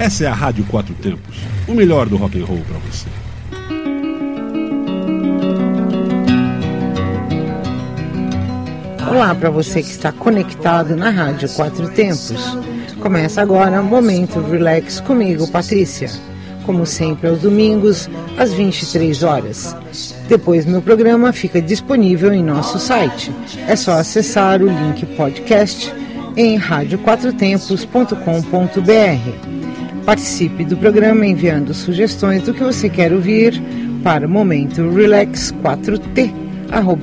Essa é a Rádio Quatro Tempos, o melhor do rock and roll para você. Olá para você que está conectado na Rádio Quatro Tempos. Começa agora Momento Relax comigo, Patrícia. Como sempre, aos domingos, às 23 horas. Depois, meu programa fica disponível em nosso site. É só acessar o link podcast em radioquatrotempos.com.br. Participe do programa enviando sugestões do que você quer ouvir para momento relax 4t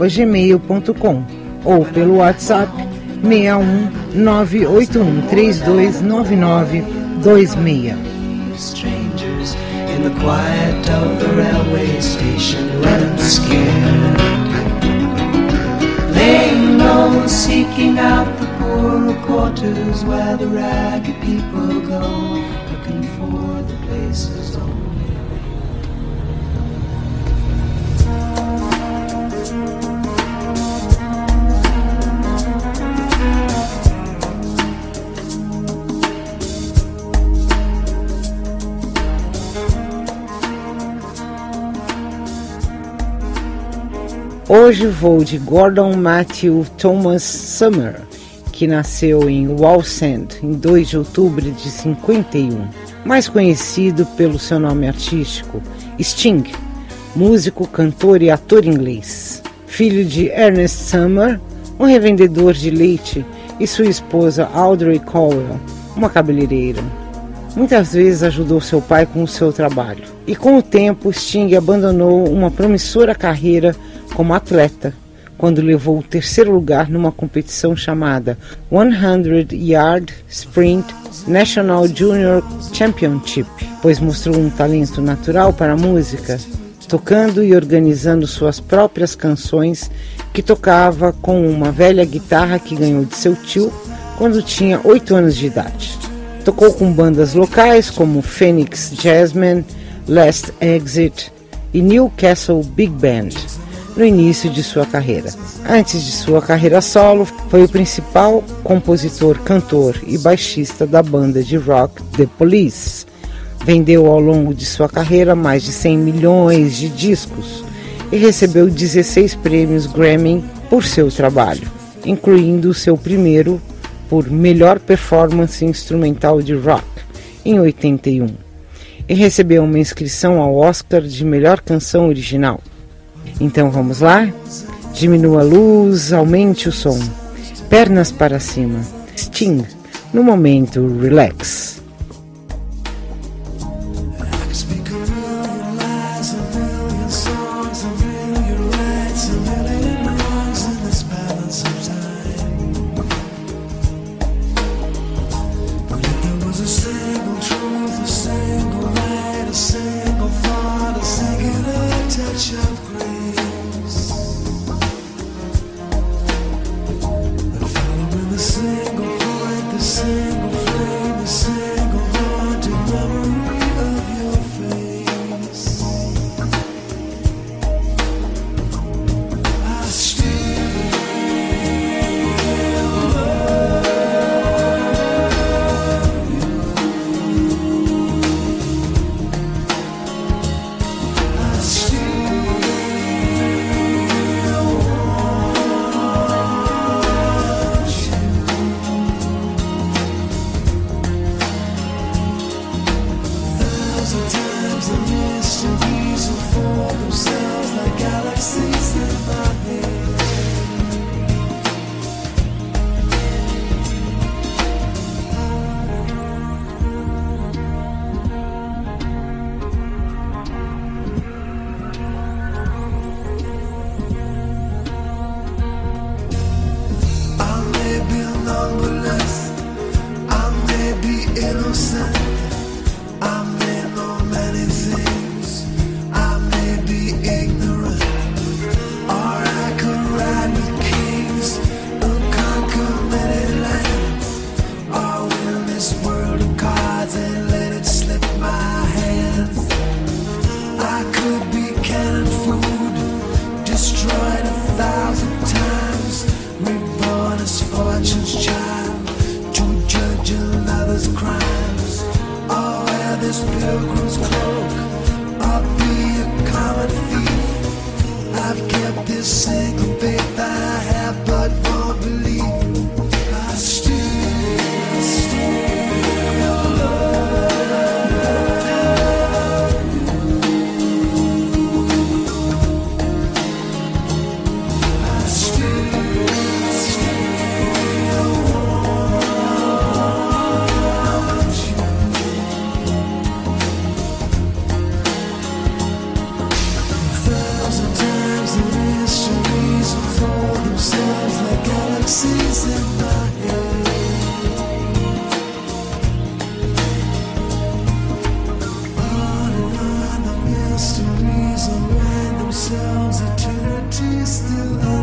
gmail.com ou pelo WhatsApp 61 981329926. Strangers in Hoje vou de Gordon Matthew Thomas Summer, que nasceu em Wallsend em 2 de outubro de 51, mais conhecido pelo seu nome artístico Sting, músico, cantor e ator inglês. Filho de Ernest Summer, um revendedor de leite, e sua esposa Audrey Cowell, uma cabeleireira. Muitas vezes ajudou seu pai com o seu trabalho. E com o tempo, Sting abandonou uma promissora carreira como atleta quando levou o terceiro lugar numa competição chamada 100 Yard Sprint National Junior Championship, pois mostrou um talento natural para a música, tocando e organizando suas próprias canções que tocava com uma velha guitarra que ganhou de seu tio quando tinha 8 anos de idade. Tocou com bandas locais como Phoenix Jazzmen, Last Exit e Newcastle Big Band no início de sua carreira. Antes de sua carreira solo, foi o principal compositor, cantor e baixista da banda de rock The Police. Vendeu ao longo de sua carreira mais de 100 milhões de discos e recebeu 16 prêmios Grammy por seu trabalho, incluindo o seu primeiro por melhor performance instrumental de rock em 81. E recebeu uma inscrição ao Oscar de melhor canção original. Então vamos lá? Diminua a luz, aumente o som. Pernas para cima. Sting, no momento relax. empty still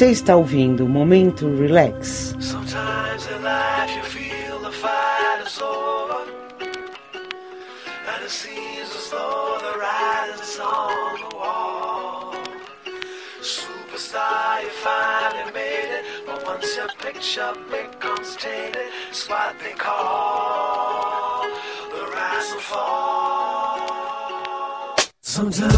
Você está ouvindo o Momento Relax. Sometimes in life you feel the fight is over. And it seems as though the writing's on the wall. Superstar, you finally made it. But once your picture becomes tainted, it's what they call the rise and fall. Sometimes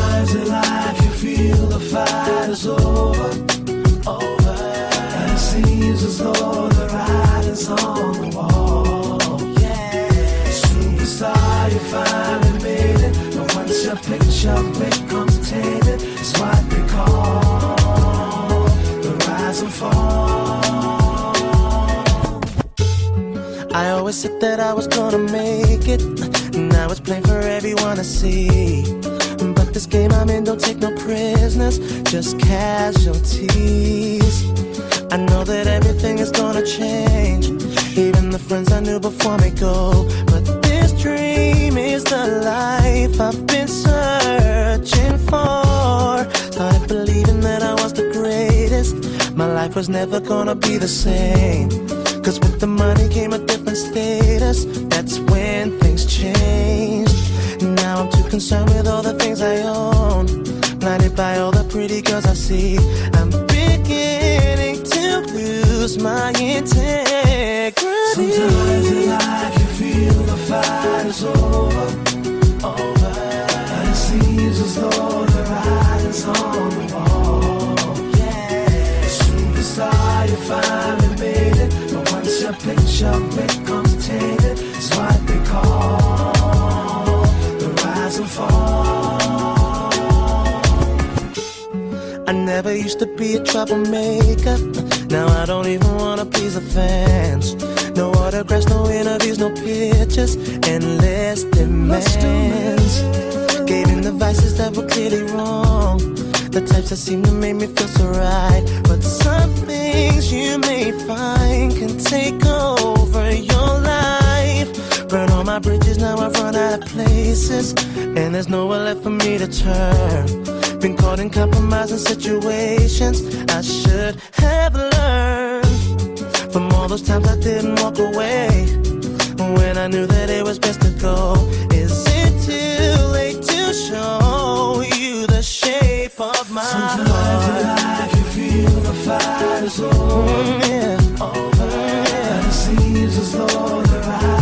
see. But this game I'm in don't take no prisoners, just casualties. I know that everything is gonna change. Even the friends I knew before me go. But this dream is the life I've been searching for. Started believing that I was the greatest. My life was never gonna be the same. Cause with the money came a different status. That's concerned with all the things I own. Blinded by all the pretty girls I see. I'm beginning to lose my integrity. Sometimes in life you feel the fight is over. Over. And it seems as though the writing's on the wall. Yeah. Superstar, you finally made it. But once your picture becomes tainted, it's what they call I never used to be a troublemaker. Now I don't even wanna please the fans. No autographs, no interviews, no pictures, endless demands. Gave in the vices that were clearly wrong. The types that seem to make me feel so right. But some things you may find can take over your life. Burn all my bridges, now I've run out of places. And there's nowhere left for me to turn. Been caught in compromising situations. I should have learned from all those times I didn't walk away. When I knew that it was best to go. Is it too late to show you the shape of my Sometimes heart? in life you feel the fight is over. Mm, yeah. over. And it seems as though the writing's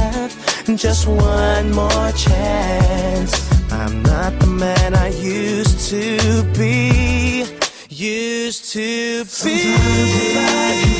just one more chance. I'm not the man I used to be. Used to be.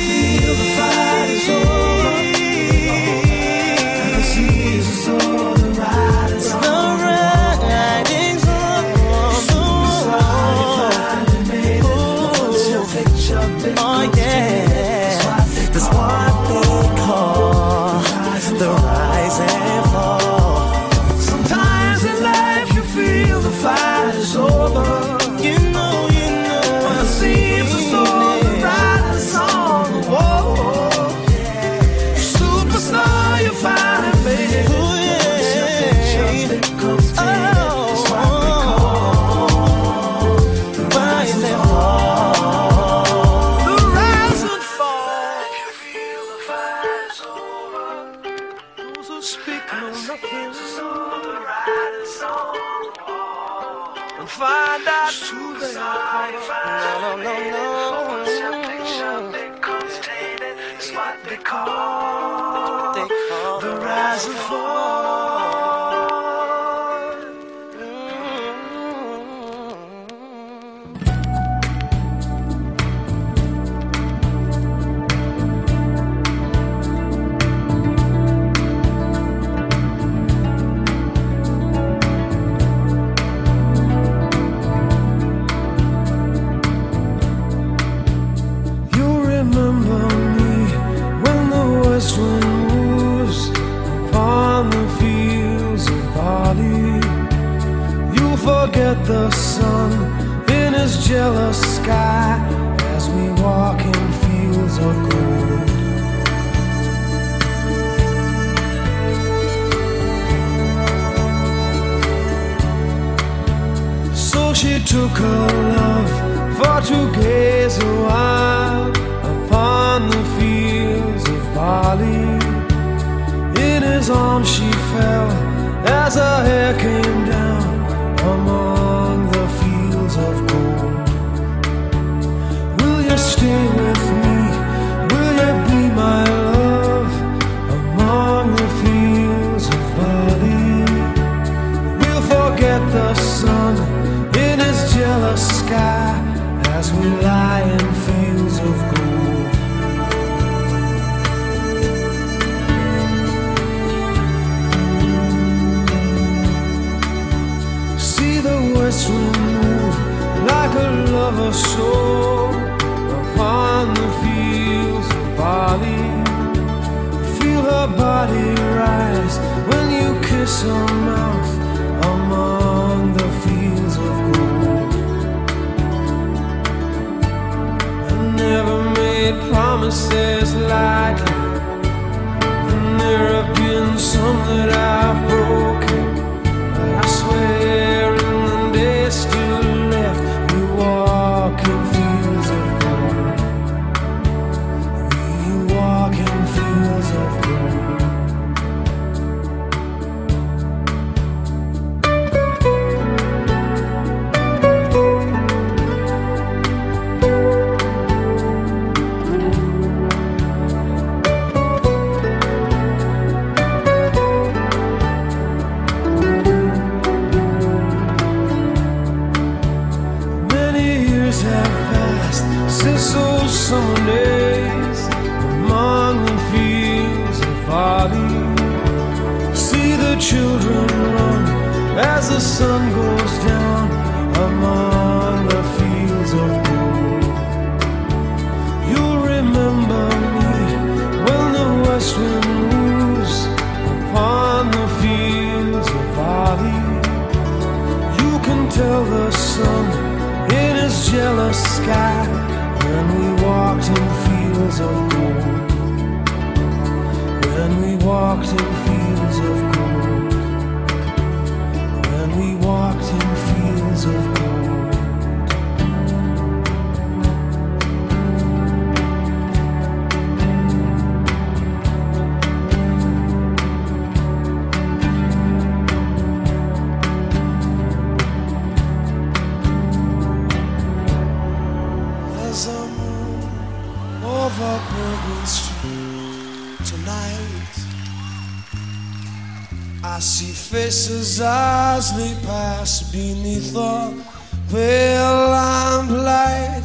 as they pass beneath the pale lamplight.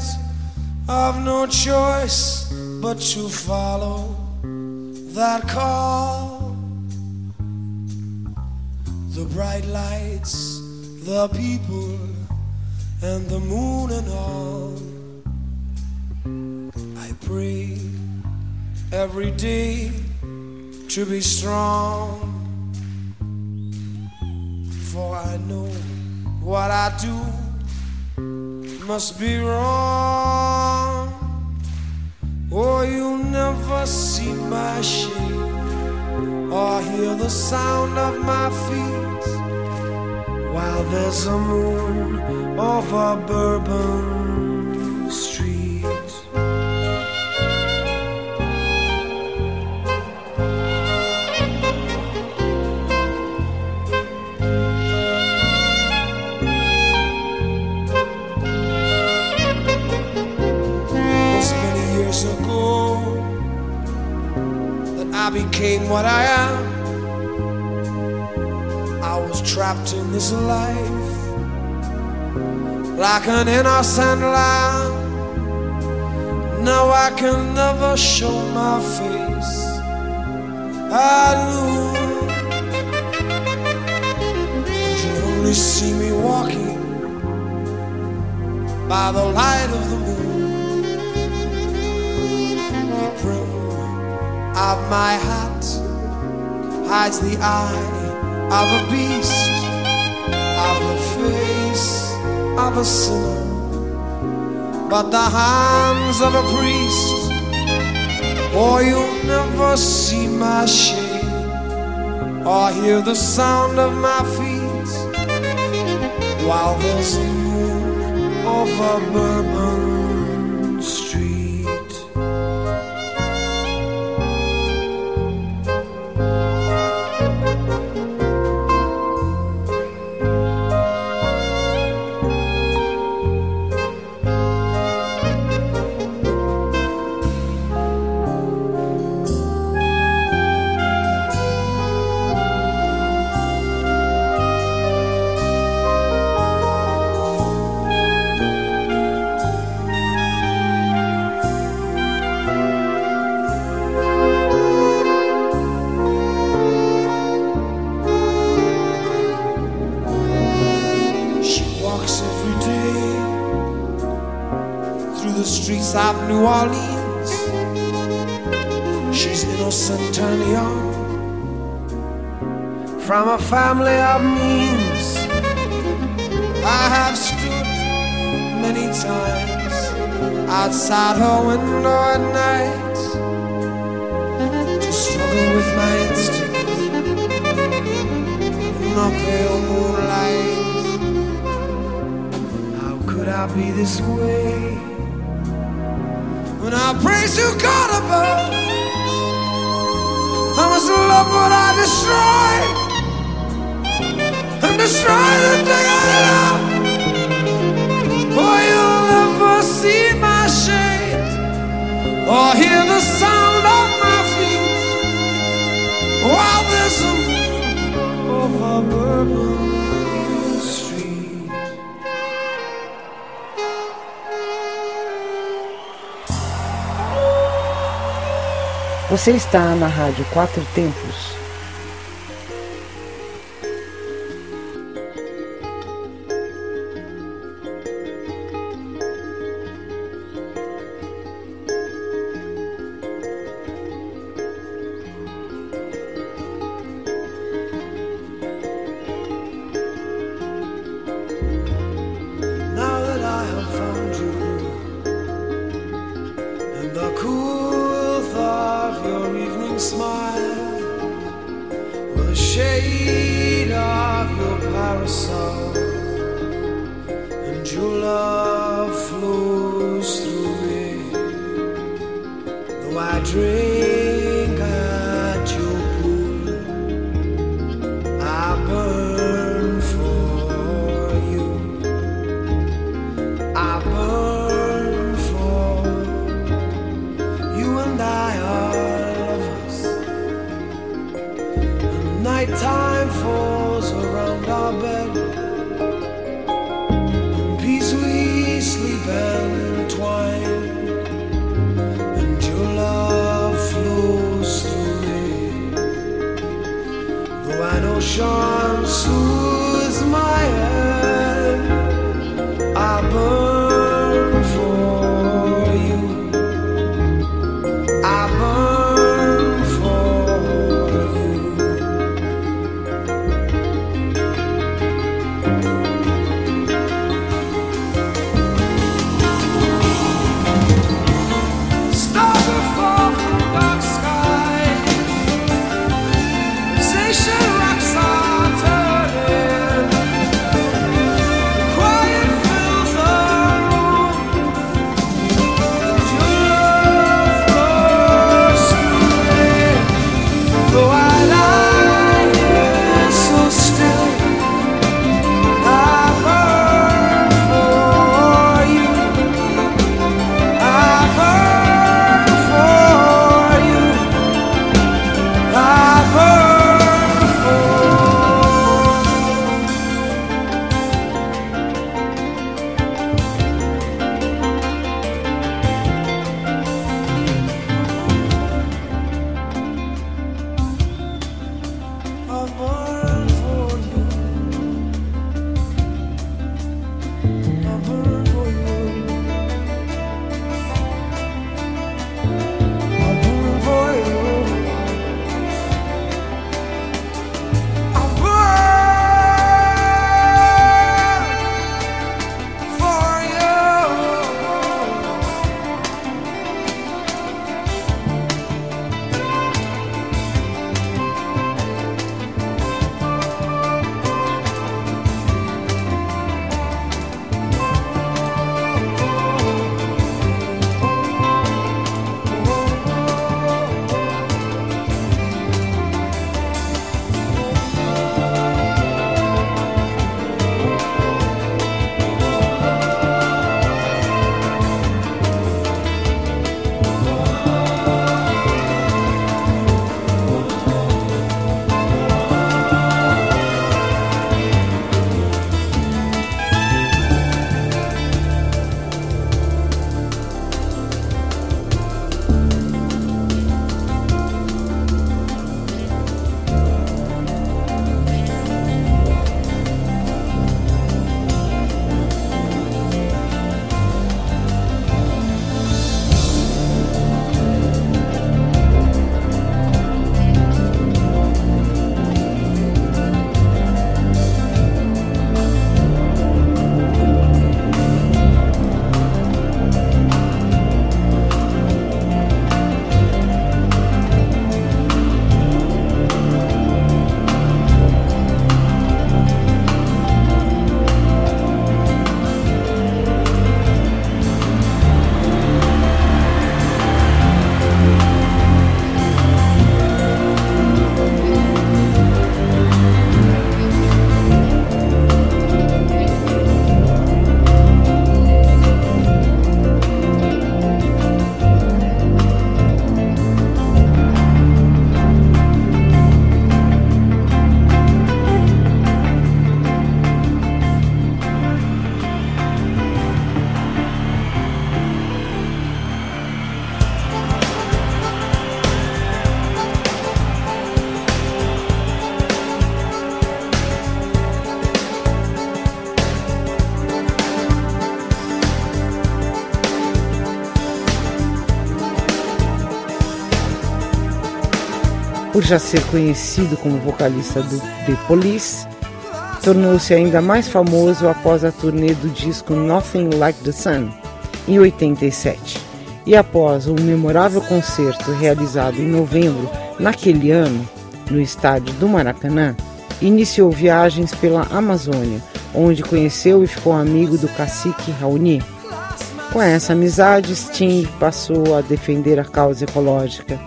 I've no choice but to follow that call. The bright lights, the people, and the moon and all. I pray every day to be strong for I know what I do must be wrong. Oh, you'll never see my shape or hear the sound of my feet while there's a moon over Bourbon. what I am. I was trapped in this life like an innocent lamb. Now I can never show my face. I do. You only see me walking by the light of the moon. of my heart hides the eye of a beast, of the face of a sinner, but the hands of a priest. Or you'll never see my shade, or hear the sound of my feet while there's a moon over Bourbon. Outside her window at night to struggle with my instincts in the pale moonlight. How could I be this way when I praise you, God above? How much love would I destroy and destroy the thing I love? For you'll never see my shade or hear the sound of my feet while there's a over. Você está na Rádio Quatro Tempos. Found and the cool of your evening smile, the shade of your parasol, and your love Por já ser conhecido como vocalista do The Police, tornou-se ainda mais famoso após a turnê do disco Nothing Like the Sun, em 87. E após um memorável concerto realizado em novembro naquele ano, no estádio do Maracanã, iniciou viagens pela Amazônia, onde conheceu e ficou amigo do cacique Raoni. Com essa amizade, Sting passou a defender a causa ecológica.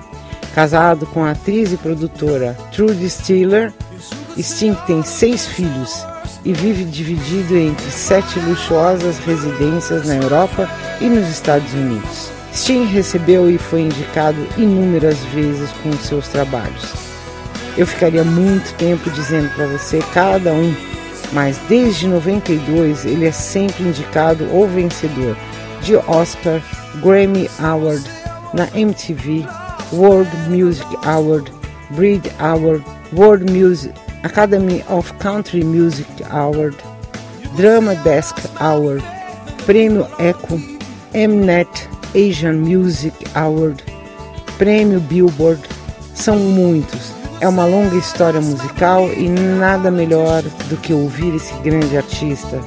Casado com a atriz e produtora Trudy Stiller, Sting tem seis filhos e vive dividido entre sete luxuosas residências na Europa e nos Estados Unidos. Sting recebeu e foi indicado inúmeras vezes com seus trabalhos. Eu ficaria muito tempo dizendo para você cada um, mas desde 92 ele é sempre indicado ou vencedor de Oscar, Grammy Award na MTV, World Music Award, Brit Award, World Music Academy of Country Music Award, Drama Desk Award, Prêmio Echo, Mnet Asian Music Award, Prêmio Billboard, são muitos. É uma longa história musical e nada melhor do que ouvir esse grande artista.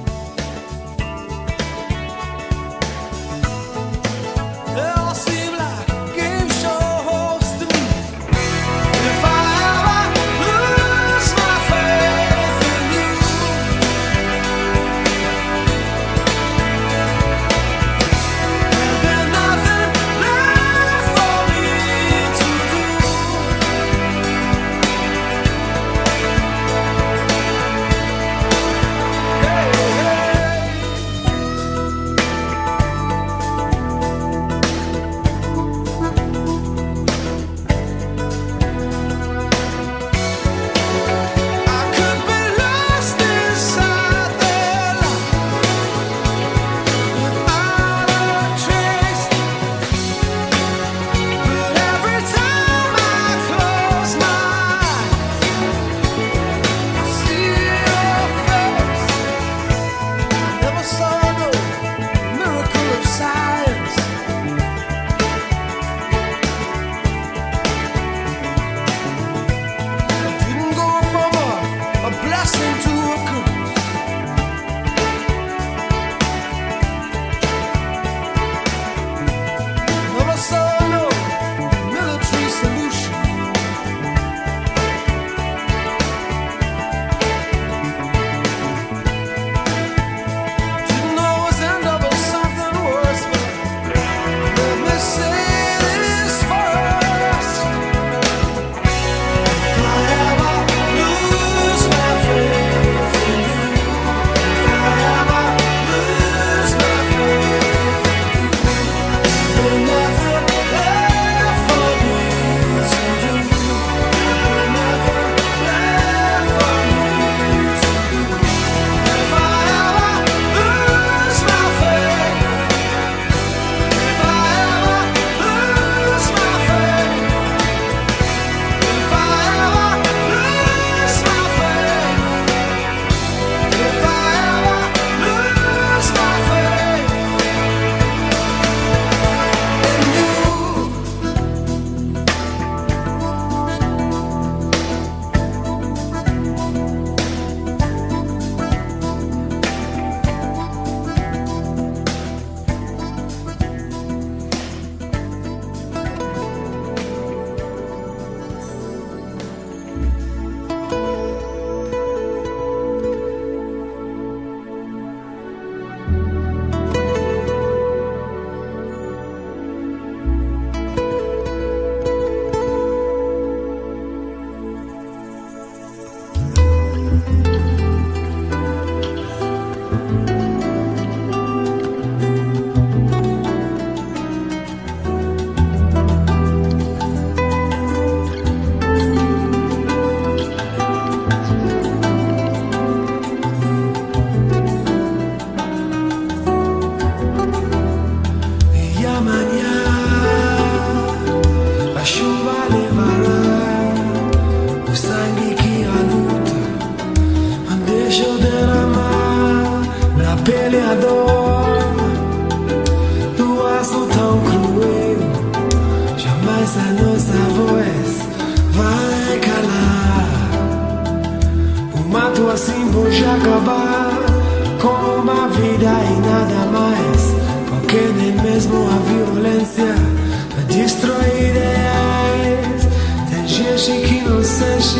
Acabar com uma vida e nada mais. Porque nem mesmo a violência destrói ideais. Tem gente que não sente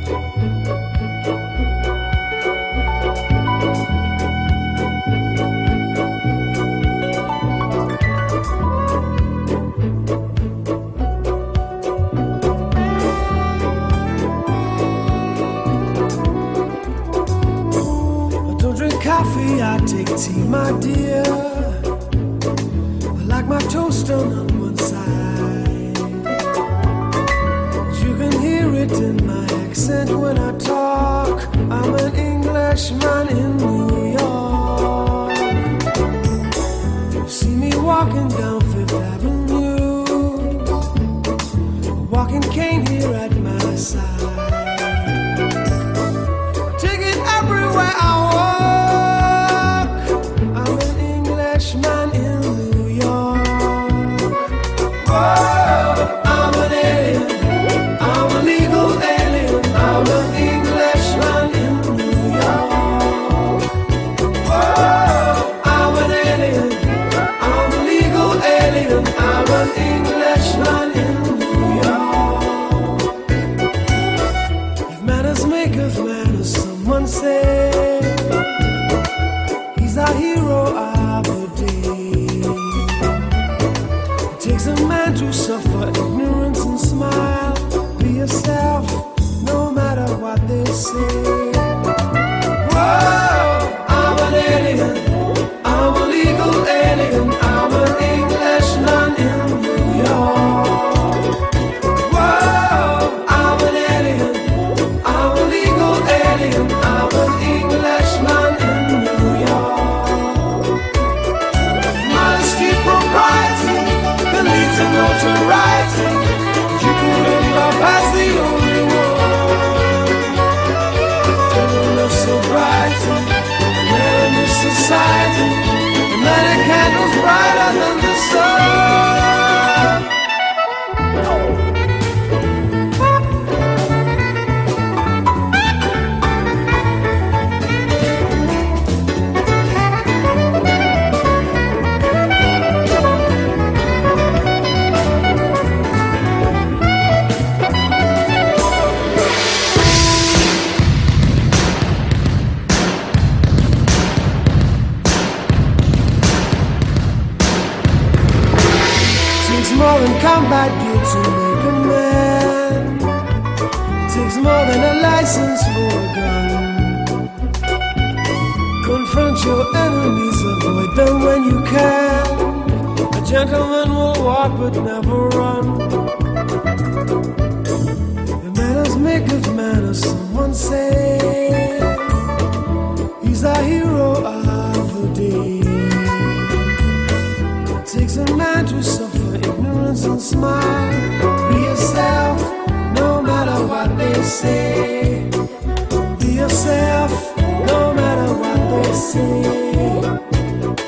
Say.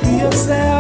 Be yourself,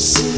see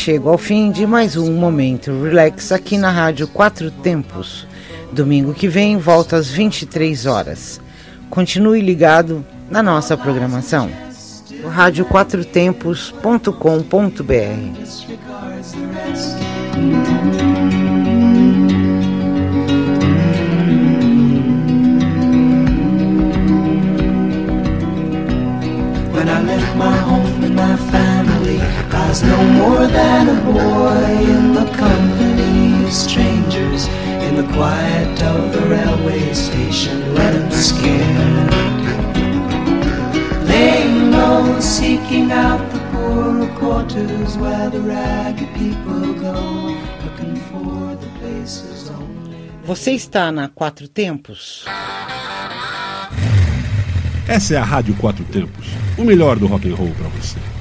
chego ao fim de mais um Momento Relax aqui na Rádio Quatro Tempos. Domingo que vem, volta às 23 horas. Continue ligado na nossa programação. radioquatrotempos.com.br disregards the rest. When I left my home and my was no more than a boy in the company of strangers in the quiet of the railway station, running scared. Laying low, seeking out the poorer quarters where the ragged people go, looking for the places only. Você está na Quatro Tempos? Essa é a Rádio Quatro Tempos, o melhor do rock and roll para você.